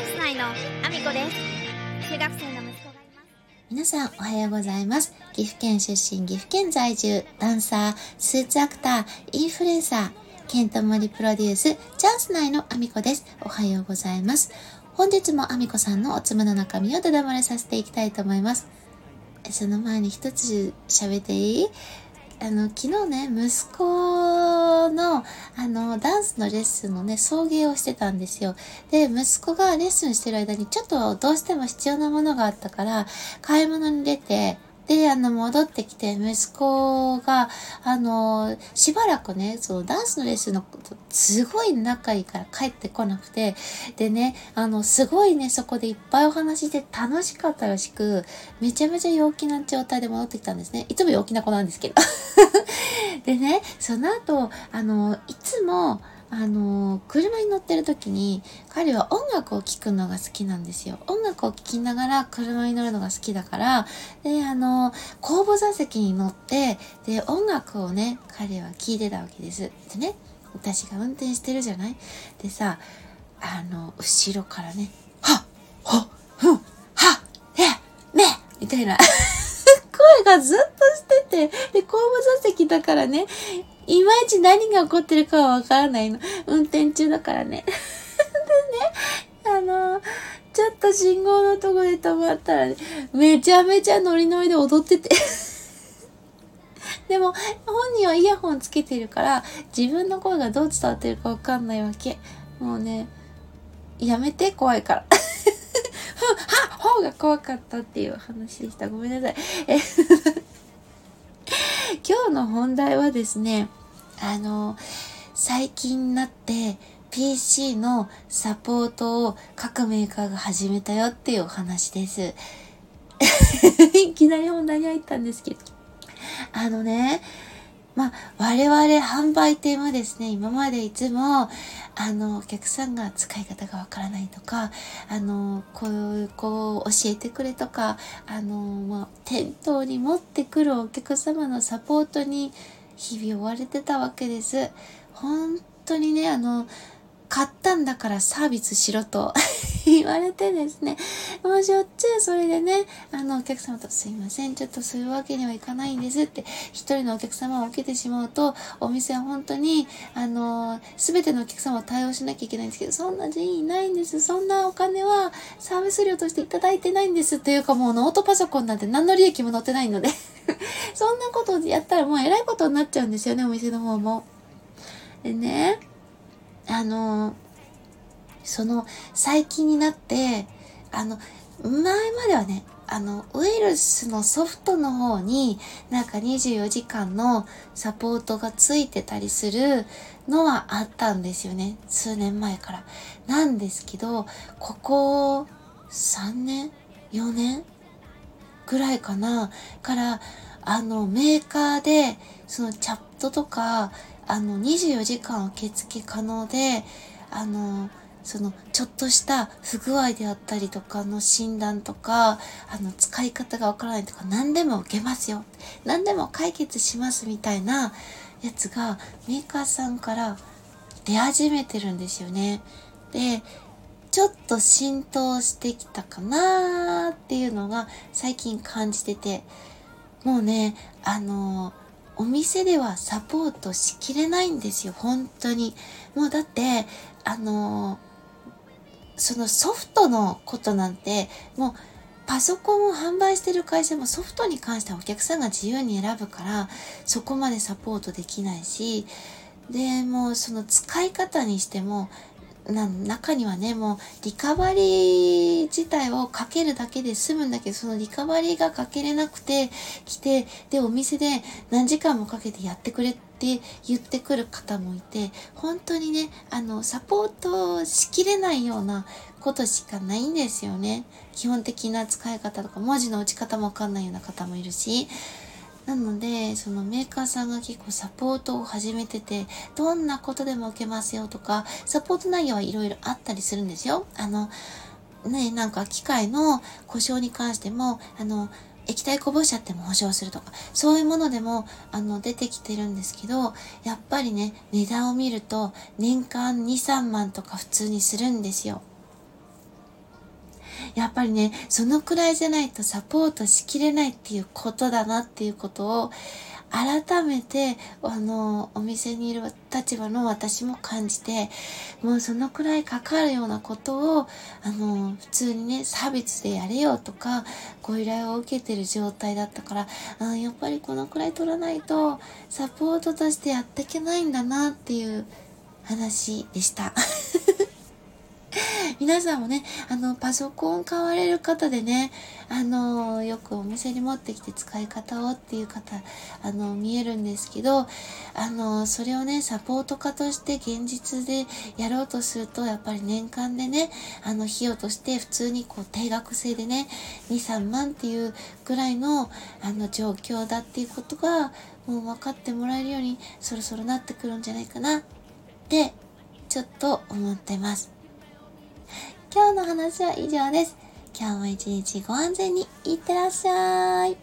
ャンス内のアミコです中学生の息子がいます皆さんおはようございます。岐阜県出身、岐阜県在住、ダンサー、スーツアクター、インフルエンサー、ケントモリプロデュース、チャンス内のアミコです。おはようございます。本日もアミコさんのおつむの中身をだだ漏れさせていきたいと思います。その前に一つ喋っていい？あの、昨日ね、息子の、あの、ダンスのレッスンのね、送迎をしてたんですよ。で、息子がレッスンしてる間に、ちょっとどうしても必要なものがあったから、買い物に出て、で、あの、戻ってきて、息子が、あの、しばらくね、そのダンスのレッスンのこと、すごい仲いいから帰ってこなくて、でね、あの、すごいね、そこでいっぱいお話して楽しかったらしく、めちゃめちゃ陽気な状態で戻ってきたんですね。いつも陽気な子なんですけど。でね、その後、あの、いつも、あの、車に乗ってる時に、彼は音楽を聴くのが好きなんですよ。音楽を聴きながら車に乗るのが好きだから、で、あの、後部座席に乗って、で、音楽をね、彼は聴いてたわけです。でね、私が運転してるじゃない？でさ、あの、後ろからね、はっ、ほっ、ふん、はっ、へ、めみたいな 声がずっとしてて、で、後部座席だからね、いまいち何が起こってるかはわからないの。運転中だからね。でね、あの、ちょっと信号のとこで止まったらね、めちゃめちゃノリノリで踊ってて。でも、本人はイヤホンつけてるから、自分の声がどう伝わってるかわかんないわけ。もうね、やめて、怖いから。はっ方が怖かったっていう話でした。ごめんなさい。今日の本題はですね、あの、最近になって PC のサポートを各メーカーが始めたよっていうお話です。いきなり本題に入ったんですけど。あのね、まあ、我々販売店はですね、今までいつも、あの、お客さんが使い方がわからないとか、あの、こういう子を教えてくれとか、あの、まあ、店頭に持ってくるお客様のサポートに日々追われてたわけです。本当にね、あの、買ったんだからサービスしろと 言われてですね、もうしょっちゅうそれでね、あのお客様とすいません、ちょっとそういうわけにはいかないんですって、一人のお客様を受けてしまうと、お店は本当に、あの、すべてのお客様を対応しなきゃいけないんですけど、そんな人員ないんです。そんなお金はサービス料としていただいてないんです。というかもうノートパソコンなんて何の利益も載ってないので そんなことをやったらもう偉いことになっちゃうんですよね、お店の方も。でね、あの、その、最近になって、あの、前まではね、あの、ウイルスのソフトの方になんか24時間のサポートがついてたりするのはあったんですよね。数年前から。なんですけど、ここ3年 ?4 年？ぐらいかなから、あの、メーカーで、そのチャットとか、あの、24時間受付可能で、あの、その、ちょっとした不具合であったりとかの診断とか、あの、使い方がわからないとか、何でも受けますよ。何でも解決しますみたいなやつが、メーカーさんから出始めてるんですよね。で、ちょっと浸透してきたかなーっていうのが最近感じてて、もうね、あのお店ではサポートしきれないんですよ、本当に。もうだって、あのそのソフトのことなんて、もうパソコンを販売してる会社もソフトに関してはお客さんが自由に選ぶから、そこまでサポートできないし、で、もうその使い方にしても、中にはね、もうリカバリー自体をかけるだけで済むんだけど、そのリカバリーがかけれなくて来て、で、お店で何時間もかけてやってくれって言ってくる方もいて、本当にね、あの、サポートしきれないようなことしかないんですよね。基本的な使い方とか、文字の打ち方もわかんないような方もいるし、なので、そのメーカーさんが結構サポートを始めてて、どんなことでも受けますよとか、サポート内容はいろいろあったりするんですよ。あの、ね、なんか機械の故障に関しても、あの、液体こぼしちゃっても保証するとか、そういうものでも、あの、出てきてるんですけど、やっぱりね、値段を見ると、年間2、3万とか普通にするんですよ。やっぱりね、そのくらいじゃないとサポートしきれないっていうことだなっていうことを、改めて、あの、お店にいる立場の私も感じて、もうそのくらいかかるようなことを、あの、普通にね、サービスでやれよとか、ご依頼を受けてる状態だったから、あやっぱりこのくらい取らないと、サポートとしてやっていけないんだなっていう話でした。皆さんもね、あの、パソコン買われる方でね、あの、よくお店に持ってきて使い方をっていう方、あの、見えるんですけど、あの、それをね、サポート家として現実でやろうとすると、やっぱり年間でね、あの、費用として普通にこう、定額制でね、2、3万っていうぐらいの、あの、状況だっていうことが、もう分かってもらえるように、そろそろなってくるんじゃないかなって、ちょっと思ってます。今日の話は以上です。今日も一日ご安全にいってらっしゃい。